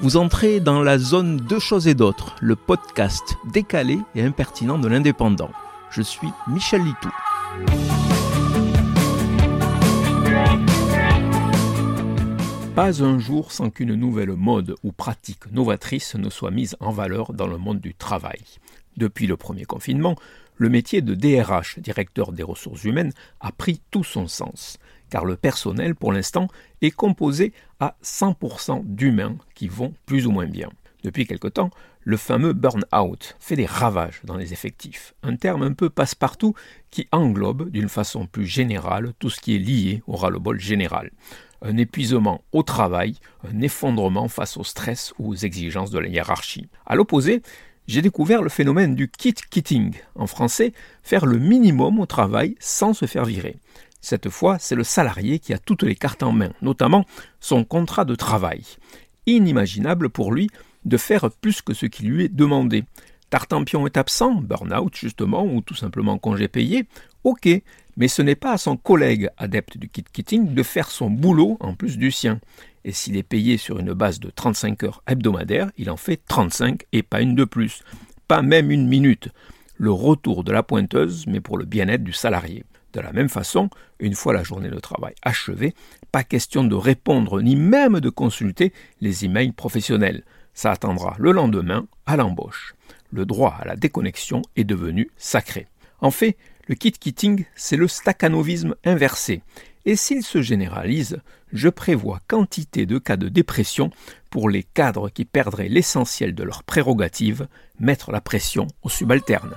Vous entrez dans la zone Deux choses et d'autres, le podcast décalé et impertinent de l'indépendant. Je suis Michel Litou. Pas un jour sans qu'une nouvelle mode ou pratique novatrice ne soit mise en valeur dans le monde du travail. Depuis le premier confinement, le métier de DRH, directeur des ressources humaines, a pris tout son sens, car le personnel, pour l'instant, est composé à 100% d'humains qui vont plus ou moins bien. Depuis quelque temps, le fameux burn-out fait des ravages dans les effectifs, un terme un peu passe-partout qui englobe d'une façon plus générale tout ce qui est lié au ras-le-bol général un épuisement au travail, un effondrement face au stress ou aux exigences de la hiérarchie. À l'opposé, j'ai découvert le phénomène du kit-kitting, en français, faire le minimum au travail sans se faire virer. Cette fois, c'est le salarié qui a toutes les cartes en main, notamment son contrat de travail. Inimaginable pour lui de faire plus que ce qui lui est demandé. Tartampion est absent, burn-out justement, ou tout simplement congé payé, ok, mais ce n'est pas à son collègue adepte du kit-kitting de faire son boulot en plus du sien. Et s'il est payé sur une base de 35 heures hebdomadaires, il en fait 35 et pas une de plus. Pas même une minute. Le retour de la pointeuse, mais pour le bien-être du salarié. De la même façon, une fois la journée de travail achevée, pas question de répondre ni même de consulter les emails professionnels. Ça attendra le lendemain à l'embauche. Le droit à la déconnexion est devenu sacré. En fait, le kit-kitting, c'est le staccanovisme inversé. Et s'il se généralise, je prévois quantité de cas de dépression pour les cadres qui perdraient l'essentiel de leurs prérogatives, mettre la pression aux subalternes.